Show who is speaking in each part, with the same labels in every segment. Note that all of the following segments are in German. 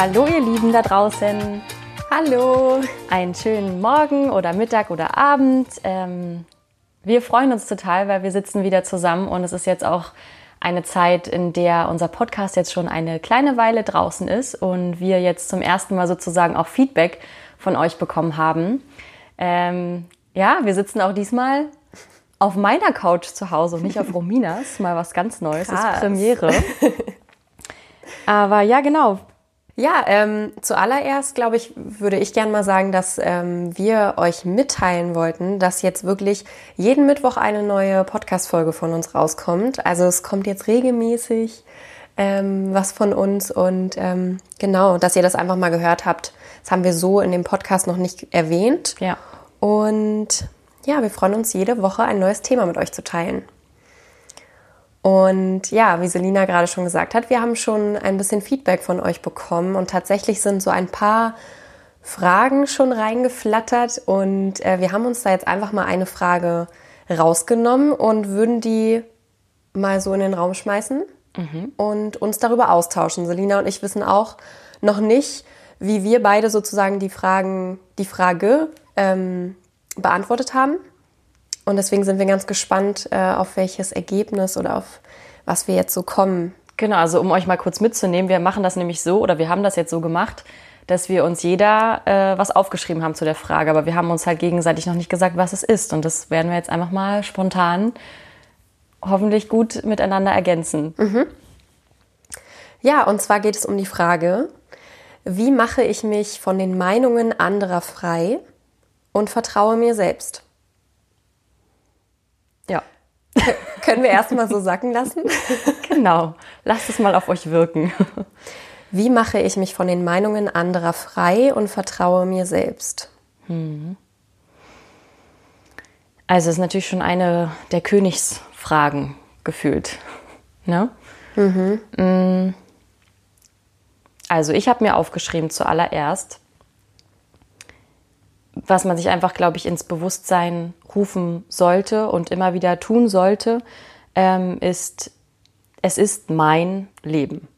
Speaker 1: Hallo ihr Lieben da draußen.
Speaker 2: Hallo.
Speaker 1: Einen schönen Morgen oder Mittag oder Abend. Ähm, wir freuen uns total, weil wir sitzen wieder zusammen und es ist jetzt auch eine Zeit, in der unser Podcast jetzt schon eine kleine Weile draußen ist und wir jetzt zum ersten Mal sozusagen auch Feedback von euch bekommen haben. Ähm, ja, wir sitzen auch diesmal auf meiner Couch zu Hause und nicht auf Rominas. Mal was ganz Neues. Krass. Das ist Premiere. Aber ja, genau.
Speaker 2: Ja, ähm, zuallererst, glaube ich, würde ich gerne mal sagen, dass ähm, wir euch mitteilen wollten, dass jetzt wirklich jeden Mittwoch eine neue Podcast-Folge von uns rauskommt. Also es kommt jetzt regelmäßig ähm, was von uns und ähm, genau, dass ihr das einfach mal gehört habt. Das haben wir so in dem Podcast noch nicht erwähnt.
Speaker 1: Ja.
Speaker 2: Und ja, wir freuen uns jede Woche ein neues Thema mit euch zu teilen. Und ja, wie Selina gerade schon gesagt hat, wir haben schon ein bisschen Feedback von euch bekommen und tatsächlich sind so ein paar Fragen schon reingeflattert und äh, wir haben uns da jetzt einfach mal eine Frage rausgenommen und würden die mal so in den Raum schmeißen mhm. und uns darüber austauschen. Selina und ich wissen auch noch nicht, wie wir beide sozusagen die Fragen, die Frage ähm, beantwortet haben. Und deswegen sind wir ganz gespannt, äh, auf welches Ergebnis oder auf was wir jetzt so kommen.
Speaker 1: Genau, also um euch mal kurz mitzunehmen, wir machen das nämlich so oder wir haben das jetzt so gemacht, dass wir uns jeder äh, was aufgeschrieben haben zu der Frage, aber wir haben uns halt gegenseitig noch nicht gesagt, was es ist. Und das werden wir jetzt einfach mal spontan hoffentlich gut miteinander ergänzen.
Speaker 2: Mhm. Ja, und zwar geht es um die Frage, wie mache ich mich von den Meinungen anderer frei und vertraue mir selbst? Können wir erstmal so sacken lassen?
Speaker 1: genau. Lasst es mal auf euch wirken.
Speaker 2: Wie mache ich mich von den Meinungen anderer frei und vertraue mir selbst? Hm.
Speaker 1: Also es ist natürlich schon eine der Königsfragen gefühlt. Ne? Mhm. Mm. Also ich habe mir aufgeschrieben zuallererst, was man sich einfach, glaube ich, ins Bewusstsein rufen sollte und immer wieder tun sollte, ähm, ist, es ist mein Leben.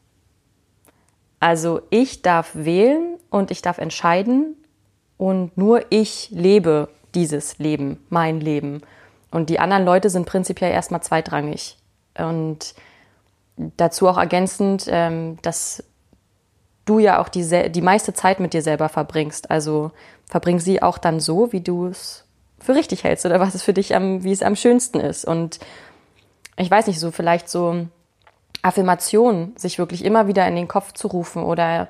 Speaker 1: Also ich darf wählen und ich darf entscheiden und nur ich lebe dieses Leben, mein Leben. Und die anderen Leute sind prinzipiell erstmal zweitrangig. Und dazu auch ergänzend, ähm, dass du ja auch die, die meiste Zeit mit dir selber verbringst. Also verbring sie auch dann so, wie du es für richtig hältst oder was es für dich am, wie es am schönsten ist. Und ich weiß nicht, so vielleicht so Affirmationen, sich wirklich immer wieder in den Kopf zu rufen oder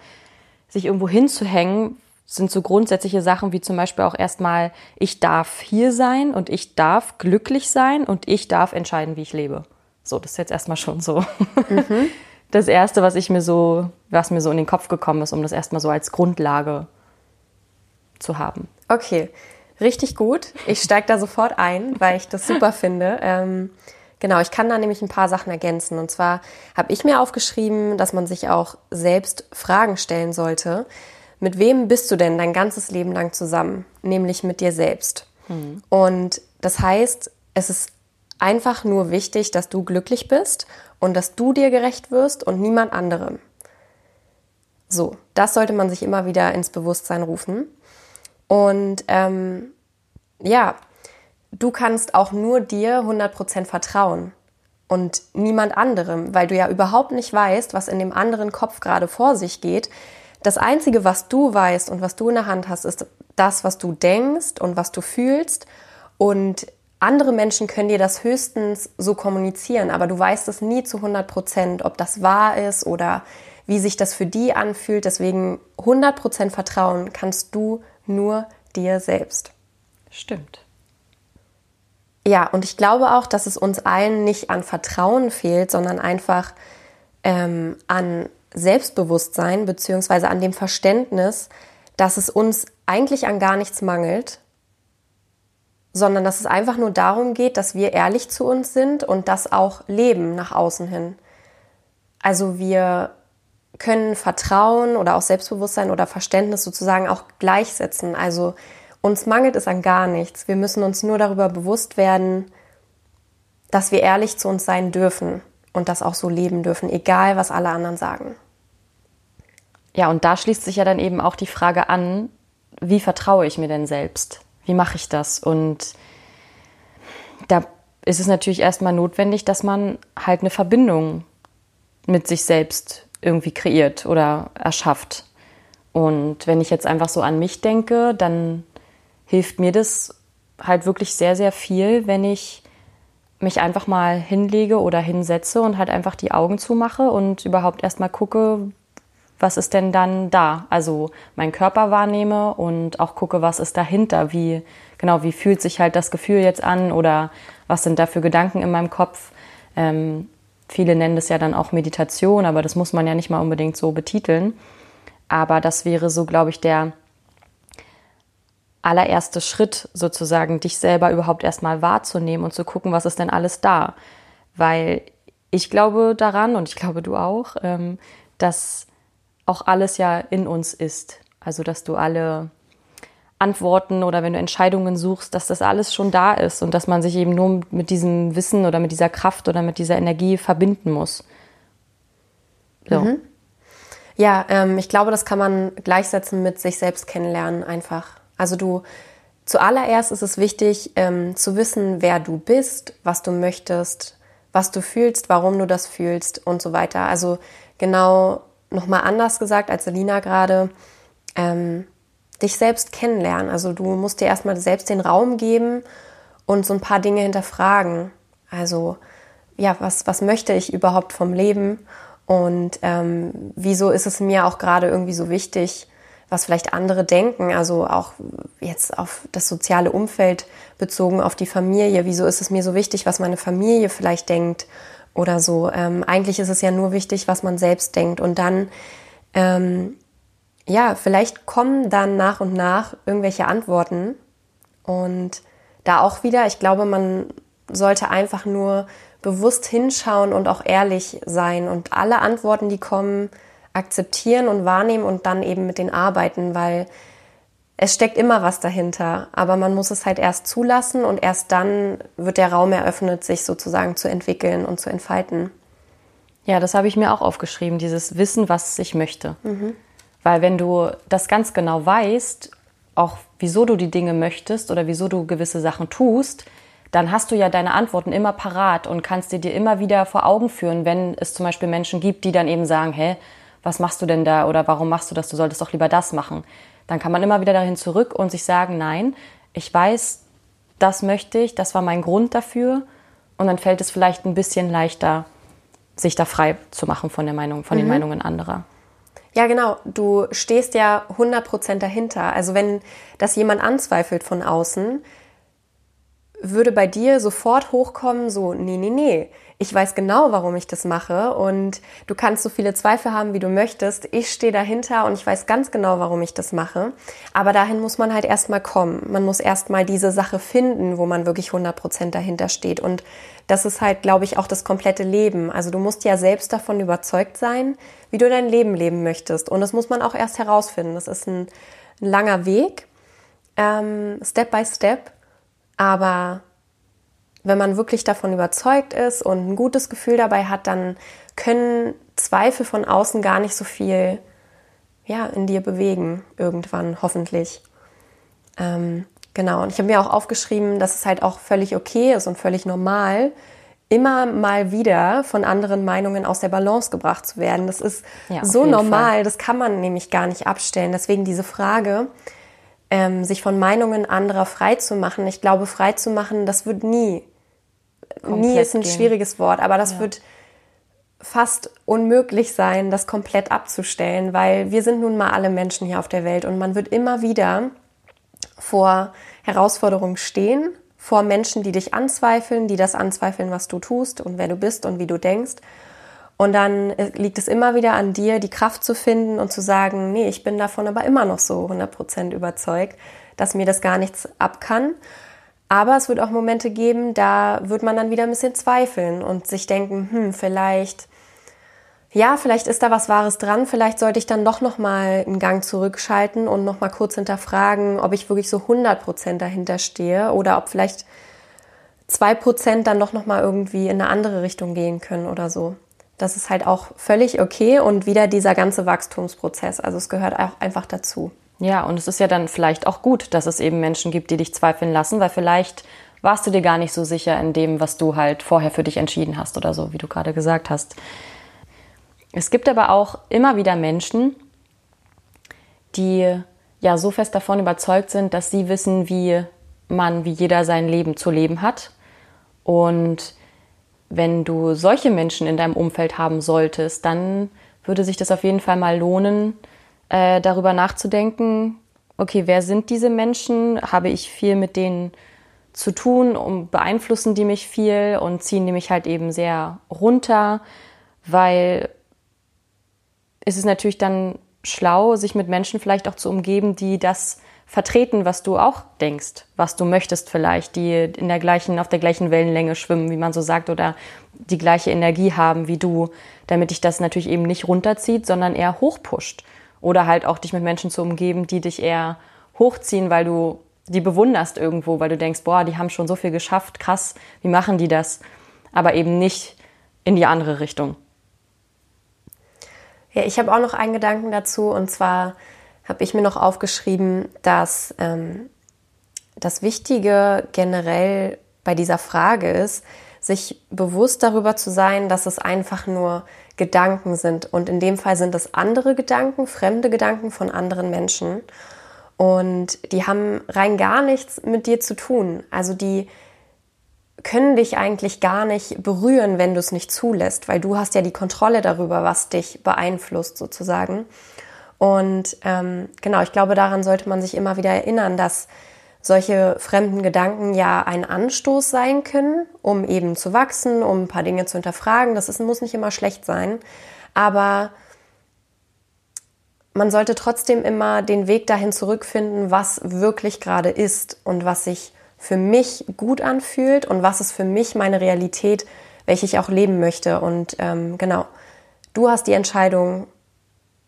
Speaker 1: sich irgendwo hinzuhängen, sind so grundsätzliche Sachen wie zum Beispiel auch erstmal, ich darf hier sein und ich darf glücklich sein und ich darf entscheiden, wie ich lebe. So, das ist jetzt erstmal schon so. Mhm. Das erste, was ich mir so, was mir so in den Kopf gekommen ist, um das erstmal so als Grundlage zu haben.
Speaker 2: Okay, richtig gut. Ich steige da sofort ein, weil ich das super finde. Ähm, genau, ich kann da nämlich ein paar Sachen ergänzen. Und zwar habe ich mir aufgeschrieben, dass man sich auch selbst Fragen stellen sollte. Mit wem bist du denn dein ganzes Leben lang zusammen? Nämlich mit dir selbst. Hm. Und das heißt, es ist einfach nur wichtig, dass du glücklich bist und dass du dir gerecht wirst und niemand anderem. So, das sollte man sich immer wieder ins Bewusstsein rufen. Und ähm, ja, du kannst auch nur dir 100% vertrauen und niemand anderem, weil du ja überhaupt nicht weißt, was in dem anderen Kopf gerade vor sich geht. Das Einzige, was du weißt und was du in der Hand hast, ist das, was du denkst und was du fühlst. Und andere Menschen können dir das höchstens so kommunizieren, aber du weißt es nie zu 100 Prozent, ob das wahr ist oder wie sich das für die anfühlt. Deswegen 100 Prozent Vertrauen kannst du nur dir selbst.
Speaker 1: Stimmt.
Speaker 2: Ja, und ich glaube auch, dass es uns allen nicht an Vertrauen fehlt, sondern einfach ähm, an Selbstbewusstsein beziehungsweise an dem Verständnis, dass es uns eigentlich an gar nichts mangelt, sondern dass es einfach nur darum geht, dass wir ehrlich zu uns sind und das auch leben nach außen hin. Also wir können Vertrauen oder auch Selbstbewusstsein oder Verständnis sozusagen auch gleichsetzen. Also uns mangelt es an gar nichts. Wir müssen uns nur darüber bewusst werden, dass wir ehrlich zu uns sein dürfen und das auch so leben dürfen, egal was alle anderen sagen.
Speaker 1: ja, und da schließt sich ja dann eben auch die Frage an, wie vertraue ich mir denn selbst? Wie mache ich das? Und da ist es natürlich erstmal notwendig, dass man halt eine Verbindung mit sich selbst irgendwie kreiert oder erschafft. Und wenn ich jetzt einfach so an mich denke, dann hilft mir das halt wirklich sehr, sehr viel, wenn ich mich einfach mal hinlege oder hinsetze und halt einfach die Augen zumache und überhaupt erstmal gucke, was ist denn dann da? Also meinen Körper wahrnehme und auch gucke, was ist dahinter, wie genau, wie fühlt sich halt das Gefühl jetzt an oder was sind da für Gedanken in meinem Kopf. Ähm, viele nennen das ja dann auch Meditation, aber das muss man ja nicht mal unbedingt so betiteln. Aber das wäre so, glaube ich, der allererste Schritt sozusagen, dich selber überhaupt erstmal wahrzunehmen und zu gucken, was ist denn alles da. Weil ich glaube daran und ich glaube du auch, ähm, dass auch alles ja in uns ist. Also dass du alle Antworten oder wenn du Entscheidungen suchst, dass das alles schon da ist und dass man sich eben nur mit diesem Wissen oder mit dieser Kraft oder mit dieser Energie verbinden muss.
Speaker 2: So. Mhm. Ja, ähm, ich glaube, das kann man gleichsetzen mit sich selbst kennenlernen einfach. Also du, zuallererst ist es wichtig ähm, zu wissen, wer du bist, was du möchtest, was du fühlst, warum du das fühlst und so weiter. Also genau nochmal anders gesagt als Selina gerade, ähm, dich selbst kennenlernen. Also du musst dir erstmal selbst den Raum geben und so ein paar Dinge hinterfragen. Also ja, was, was möchte ich überhaupt vom Leben und ähm, wieso ist es mir auch gerade irgendwie so wichtig, was vielleicht andere denken, also auch jetzt auf das soziale Umfeld bezogen, auf die Familie. Wieso ist es mir so wichtig, was meine Familie vielleicht denkt oder so? Ähm, eigentlich ist es ja nur wichtig, was man selbst denkt. Und dann, ähm, ja, vielleicht kommen dann nach und nach irgendwelche Antworten. Und da auch wieder, ich glaube, man sollte einfach nur bewusst hinschauen und auch ehrlich sein und alle Antworten, die kommen, akzeptieren und wahrnehmen und dann eben mit denen arbeiten, weil es steckt immer was dahinter, aber man muss es halt erst zulassen und erst dann wird der Raum eröffnet, sich sozusagen zu entwickeln und zu entfalten.
Speaker 1: Ja, das habe ich mir auch aufgeschrieben, dieses Wissen, was ich möchte. Mhm. Weil wenn du das ganz genau weißt, auch wieso du die Dinge möchtest oder wieso du gewisse Sachen tust, dann hast du ja deine Antworten immer parat und kannst dir dir immer wieder vor Augen führen, wenn es zum Beispiel Menschen gibt, die dann eben sagen, hä, was machst du denn da oder warum machst du das, du solltest doch lieber das machen. Dann kann man immer wieder dahin zurück und sich sagen, nein, ich weiß, das möchte ich, das war mein Grund dafür und dann fällt es vielleicht ein bisschen leichter, sich da frei zu machen von der Meinung, von mhm. den Meinungen anderer.
Speaker 2: Ja, genau. Du stehst ja 100% dahinter. Also wenn das jemand anzweifelt von außen, würde bei dir sofort hochkommen, so, nee, nee, nee, ich weiß genau, warum ich das mache und du kannst so viele Zweifel haben, wie du möchtest. Ich stehe dahinter und ich weiß ganz genau, warum ich das mache. Aber dahin muss man halt erstmal kommen. Man muss erstmal diese Sache finden, wo man wirklich 100% dahinter steht. Und das ist halt, glaube ich, auch das komplette Leben. Also du musst ja selbst davon überzeugt sein, wie du dein Leben leben möchtest. Und das muss man auch erst herausfinden. Das ist ein, ein langer Weg, ähm, Step by Step. Aber wenn man wirklich davon überzeugt ist und ein gutes Gefühl dabei hat, dann können Zweifel von außen gar nicht so viel ja, in dir bewegen, irgendwann hoffentlich. Ähm, genau, und ich habe mir auch aufgeschrieben, dass es halt auch völlig okay ist und völlig normal, immer mal wieder von anderen Meinungen aus der Balance gebracht zu werden. Das ist ja, so normal, Fall. das kann man nämlich gar nicht abstellen. Deswegen diese Frage, ähm, sich von Meinungen anderer frei zu machen. Ich glaube, frei zu machen, das wird nie. Nie ist ein gehen. schwieriges Wort, aber das ja. wird fast unmöglich sein, das komplett abzustellen, weil wir sind nun mal alle Menschen hier auf der Welt und man wird immer wieder vor Herausforderungen stehen, vor Menschen, die dich anzweifeln, die das anzweifeln, was du tust und wer du bist und wie du denkst. Und dann äh, liegt es immer wieder an dir, die Kraft zu finden und zu sagen, nee, ich bin davon aber immer noch so 100% überzeugt, dass mir das gar nichts ab kann. Aber es wird auch Momente geben, da wird man dann wieder ein bisschen zweifeln und sich denken, hm, vielleicht, ja, vielleicht ist da was Wahres dran, vielleicht sollte ich dann doch nochmal einen Gang zurückschalten und nochmal kurz hinterfragen, ob ich wirklich so 100% dahinter stehe oder ob vielleicht 2% dann doch nochmal irgendwie in eine andere Richtung gehen können oder so. das ist halt auch völlig okay und wieder dieser ganze Wachstumsprozess. Also es gehört auch einfach dazu.
Speaker 1: Ja, und es ist ja dann vielleicht auch gut, dass es eben Menschen gibt, die dich zweifeln lassen, weil vielleicht warst du dir gar nicht so sicher in dem, was du halt vorher für dich entschieden hast oder so, wie du gerade gesagt hast. Es gibt aber auch immer wieder Menschen, die ja so fest davon überzeugt sind, dass sie wissen, wie man, wie jeder sein Leben zu leben hat. Und wenn du solche Menschen in deinem Umfeld haben solltest, dann würde sich das auf jeden Fall mal lohnen, äh, darüber nachzudenken, okay, wer sind diese Menschen? Habe ich viel mit denen zu tun, um beeinflussen die mich viel und ziehen die mich halt eben sehr runter, weil es ist natürlich dann schlau, sich mit Menschen vielleicht auch zu umgeben, die das vertreten, was du auch denkst, was du möchtest vielleicht, die in der gleichen, auf der gleichen Wellenlänge schwimmen, wie man so sagt, oder die gleiche Energie haben wie du, damit dich das natürlich eben nicht runterzieht, sondern eher hochpusht. Oder halt auch dich mit Menschen zu umgeben, die dich eher hochziehen, weil du die bewunderst irgendwo, weil du denkst, boah, die haben schon so viel geschafft, krass, wie machen die das? Aber eben nicht in die andere Richtung.
Speaker 2: Ja, ich habe auch noch einen Gedanken dazu und zwar habe ich mir noch aufgeschrieben, dass ähm, das Wichtige generell bei dieser Frage ist, sich bewusst darüber zu sein, dass es einfach nur Gedanken sind. Und in dem Fall sind es andere Gedanken, fremde Gedanken von anderen Menschen. Und die haben rein gar nichts mit dir zu tun. Also die können dich eigentlich gar nicht berühren, wenn du es nicht zulässt, weil du hast ja die Kontrolle darüber, was dich beeinflusst sozusagen. Und ähm, genau, ich glaube, daran sollte man sich immer wieder erinnern, dass solche fremden Gedanken ja ein Anstoß sein können, um eben zu wachsen, um ein paar Dinge zu hinterfragen. Das ist, muss nicht immer schlecht sein, aber man sollte trotzdem immer den Weg dahin zurückfinden, was wirklich gerade ist und was sich für mich gut anfühlt und was ist für mich meine Realität, welche ich auch leben möchte. Und ähm, genau, du hast die Entscheidung,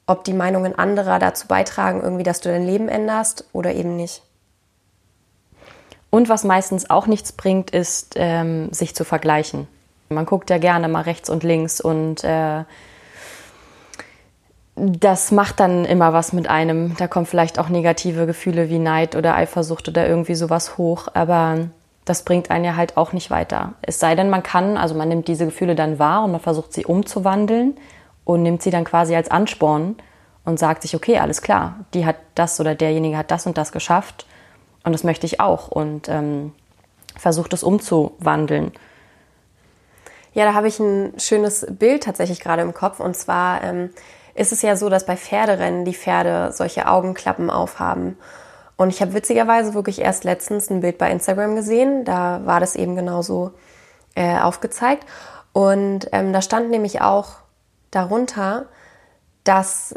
Speaker 2: ob die Meinungen anderer dazu beitragen, irgendwie, dass du dein Leben änderst oder eben nicht.
Speaker 1: Und was meistens auch nichts bringt, ist, ähm, sich zu vergleichen. Man guckt ja gerne mal rechts und links und äh, das macht dann immer was mit einem. Da kommen vielleicht auch negative Gefühle wie Neid oder Eifersucht oder irgendwie sowas hoch, aber das bringt einen ja halt auch nicht weiter. Es sei denn, man kann, also man nimmt diese Gefühle dann wahr und man versucht sie umzuwandeln und nimmt sie dann quasi als Ansporn und sagt sich, okay, alles klar, die hat das oder derjenige hat das und das geschafft und das möchte ich auch und ähm, versucht es umzuwandeln.
Speaker 2: Ja, da habe ich ein schönes Bild tatsächlich gerade im Kopf und zwar ähm, ist es ja so, dass bei Pferderennen die Pferde solche Augenklappen aufhaben. Und ich habe witzigerweise wirklich erst letztens ein Bild bei Instagram gesehen. Da war das eben genauso äh, aufgezeigt. Und ähm, da stand nämlich auch darunter, dass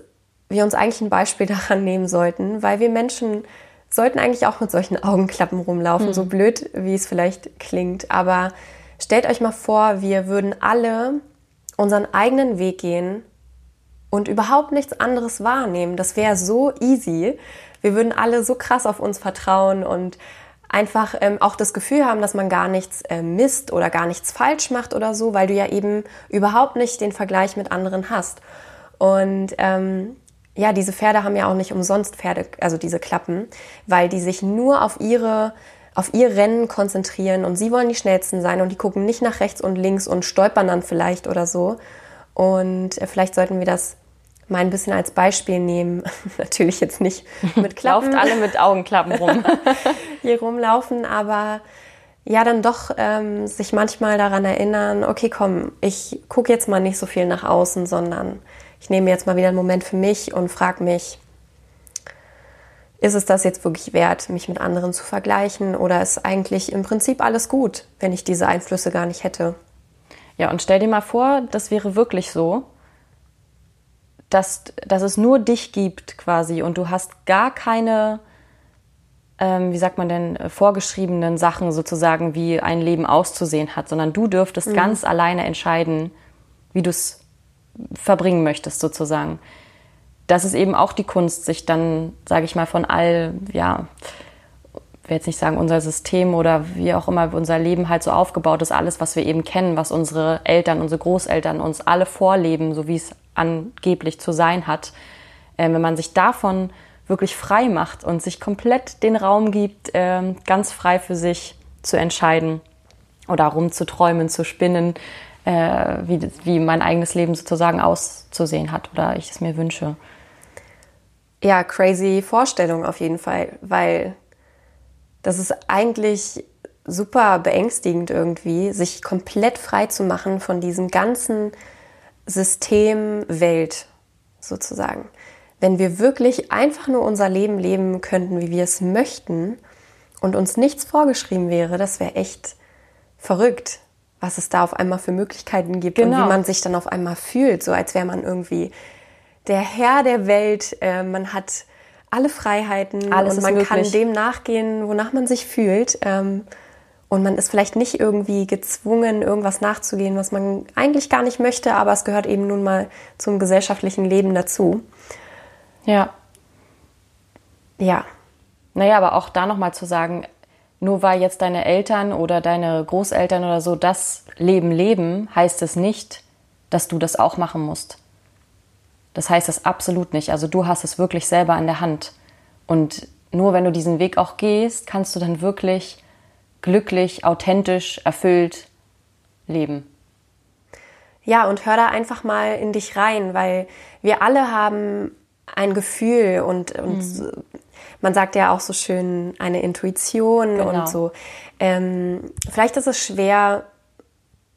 Speaker 2: wir uns eigentlich ein Beispiel daran nehmen sollten, weil wir Menschen sollten eigentlich auch mit solchen Augenklappen rumlaufen, mhm. so blöd, wie es vielleicht klingt. Aber stellt euch mal vor, wir würden alle unseren eigenen Weg gehen und überhaupt nichts anderes wahrnehmen. Das wäre so easy. Wir würden alle so krass auf uns vertrauen und einfach ähm, auch das Gefühl haben, dass man gar nichts äh, misst oder gar nichts falsch macht oder so, weil du ja eben überhaupt nicht den Vergleich mit anderen hast. Und ähm, ja, diese Pferde haben ja auch nicht umsonst Pferde, also diese Klappen, weil die sich nur auf ihre auf ihr Rennen konzentrieren und sie wollen die schnellsten sein und die gucken nicht nach rechts und links und stolpern dann vielleicht oder so, und äh, vielleicht sollten wir das mal ein bisschen als Beispiel nehmen. Natürlich jetzt nicht mit Klappen.
Speaker 1: Lauft alle mit Augenklappen rum.
Speaker 2: hier rumlaufen, aber ja, dann doch ähm, sich manchmal daran erinnern, okay, komm, ich gucke jetzt mal nicht so viel nach außen, sondern ich nehme jetzt mal wieder einen Moment für mich und frage mich, ist es das jetzt wirklich wert, mich mit anderen zu vergleichen oder ist eigentlich im Prinzip alles gut, wenn ich diese Einflüsse gar nicht hätte?
Speaker 1: Ja, und stell dir mal vor, das wäre wirklich so, dass, dass es nur dich gibt quasi und du hast gar keine, ähm, wie sagt man denn, vorgeschriebenen Sachen sozusagen, wie ein Leben auszusehen hat, sondern du dürftest mhm. ganz alleine entscheiden, wie du es verbringen möchtest sozusagen. Das ist eben auch die Kunst, sich dann, sage ich mal, von all, ja, will jetzt nicht sagen unser System oder wie auch immer unser Leben halt so aufgebaut ist, alles, was wir eben kennen, was unsere Eltern, unsere Großeltern uns alle vorleben, so wie es angeblich zu sein hat, äh, wenn man sich davon wirklich frei macht und sich komplett den Raum gibt, äh, ganz frei für sich zu entscheiden oder rumzuträumen, zu spinnen, äh, wie, wie mein eigenes Leben sozusagen auszusehen hat oder ich es mir wünsche.
Speaker 2: Ja, crazy Vorstellung auf jeden Fall, weil das ist eigentlich super beängstigend irgendwie, sich komplett frei zu machen von diesem ganzen System Welt sozusagen. Wenn wir wirklich einfach nur unser Leben leben könnten, wie wir es möchten und uns nichts vorgeschrieben wäre, das wäre echt verrückt, was es da auf einmal für Möglichkeiten gibt genau. und wie genau. man sich dann auf einmal fühlt, so als wäre man irgendwie der Herr der Welt. Äh, man hat alle Freiheiten Alles und man möglich. kann dem nachgehen, wonach man sich fühlt. Ähm, und man ist vielleicht nicht irgendwie gezwungen, irgendwas nachzugehen, was man eigentlich gar nicht möchte, aber es gehört eben nun mal zum gesellschaftlichen Leben dazu.
Speaker 1: Ja. Ja. Naja, aber auch da nochmal zu sagen, nur weil jetzt deine Eltern oder deine Großeltern oder so das Leben leben, heißt es nicht, dass du das auch machen musst. Das heißt es absolut nicht. Also du hast es wirklich selber in der Hand. Und nur wenn du diesen Weg auch gehst, kannst du dann wirklich glücklich, authentisch, erfüllt leben.
Speaker 2: Ja, und hör da einfach mal in dich rein, weil wir alle haben ein Gefühl und, und mhm. Man sagt ja auch so schön eine Intuition genau. und so. Ähm, vielleicht ist es schwer,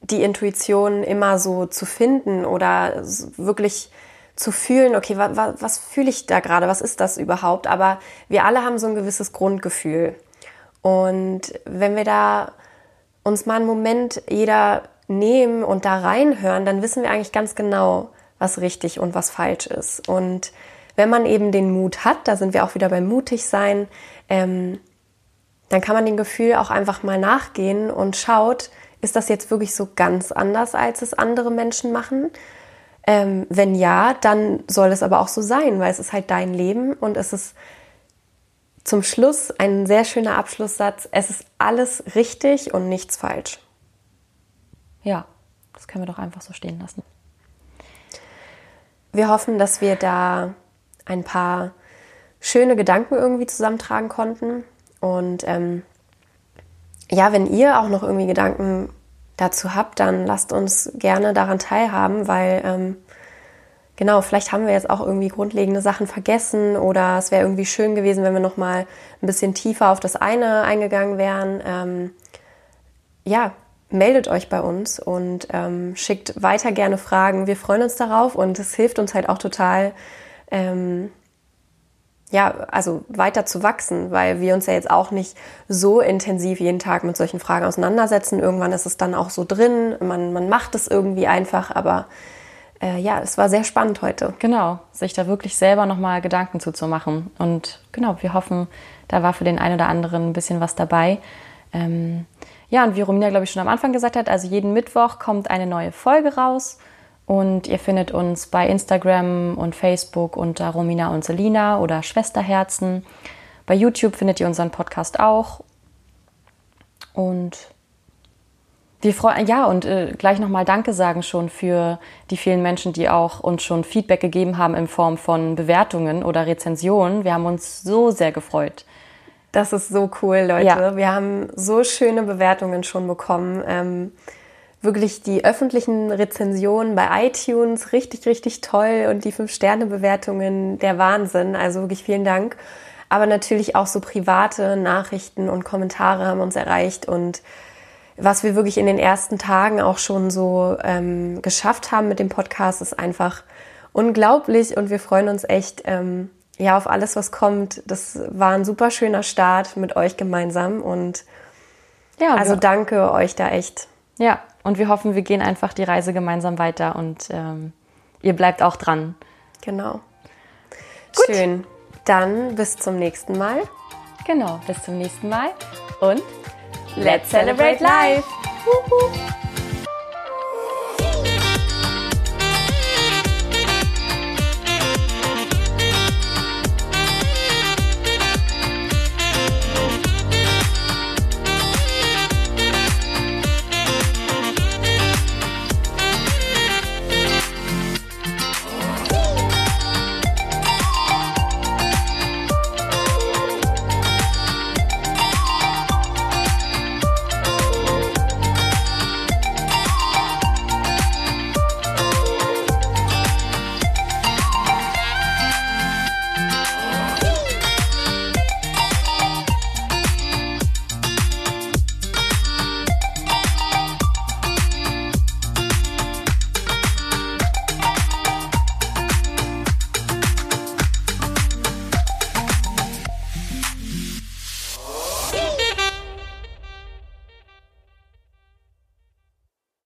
Speaker 2: die Intuition immer so zu finden oder wirklich zu fühlen, okay, wa, wa, was fühle ich da gerade, was ist das überhaupt? Aber wir alle haben so ein gewisses Grundgefühl. Und wenn wir da uns mal einen Moment jeder nehmen und da reinhören, dann wissen wir eigentlich ganz genau, was richtig und was falsch ist. Und wenn man eben den Mut hat, da sind wir auch wieder beim mutig sein, ähm, dann kann man dem Gefühl auch einfach mal nachgehen und schaut, ist das jetzt wirklich so ganz anders, als es andere Menschen machen? Ähm, wenn ja, dann soll es aber auch so sein, weil es ist halt dein Leben und es ist zum Schluss ein sehr schöner Abschlusssatz. Es ist alles richtig und nichts falsch.
Speaker 1: Ja, das können wir doch einfach so stehen lassen.
Speaker 2: Wir hoffen, dass wir da ein paar schöne Gedanken irgendwie zusammentragen konnten. Und ähm, ja, wenn ihr auch noch irgendwie Gedanken dazu habt, dann lasst uns gerne daran teilhaben, weil ähm, genau, vielleicht haben wir jetzt auch irgendwie grundlegende Sachen vergessen oder es wäre irgendwie schön gewesen, wenn wir noch mal ein bisschen tiefer auf das eine eingegangen wären. Ähm, ja, meldet euch bei uns und ähm, schickt weiter gerne Fragen. Wir freuen uns darauf und es hilft uns halt auch total, ähm, ja, also weiter zu wachsen, weil wir uns ja jetzt auch nicht so intensiv jeden Tag mit solchen Fragen auseinandersetzen. Irgendwann ist es dann auch so drin, man, man macht es irgendwie einfach, aber äh, ja, es war sehr spannend heute.
Speaker 1: Genau, sich da wirklich selber nochmal Gedanken zuzumachen. Und genau, wir hoffen, da war für den einen oder anderen ein bisschen was dabei. Ähm, ja, und wie Romina, glaube ich, schon am Anfang gesagt hat, also jeden Mittwoch kommt eine neue Folge raus. Und ihr findet uns bei Instagram und Facebook unter Romina und Selina oder Schwesterherzen. Bei YouTube findet ihr unseren Podcast auch. Und wir freuen, ja, und äh, gleich nochmal Danke sagen schon für die vielen Menschen, die auch uns schon Feedback gegeben haben in Form von Bewertungen oder Rezensionen. Wir haben uns so sehr gefreut.
Speaker 2: Das ist so cool, Leute. Ja. Wir haben so schöne Bewertungen schon bekommen. Ähm, wirklich die öffentlichen Rezensionen bei iTunes richtig, richtig toll und die Fünf-Sterne-Bewertungen der Wahnsinn. Also wirklich vielen Dank. Aber natürlich auch so private Nachrichten und Kommentare haben uns erreicht und was wir wirklich in den ersten Tagen auch schon so ähm, geschafft haben mit dem Podcast, ist einfach unglaublich und wir freuen uns echt ähm, ja auf alles, was kommt. Das war ein super schöner Start mit euch gemeinsam und ja, also danke euch da echt.
Speaker 1: Ja, und wir hoffen, wir gehen einfach die Reise gemeinsam weiter und ähm, ihr bleibt auch dran.
Speaker 2: Genau. Gut. Schön. Dann bis zum nächsten Mal.
Speaker 1: Genau, bis zum nächsten Mal und let's celebrate life!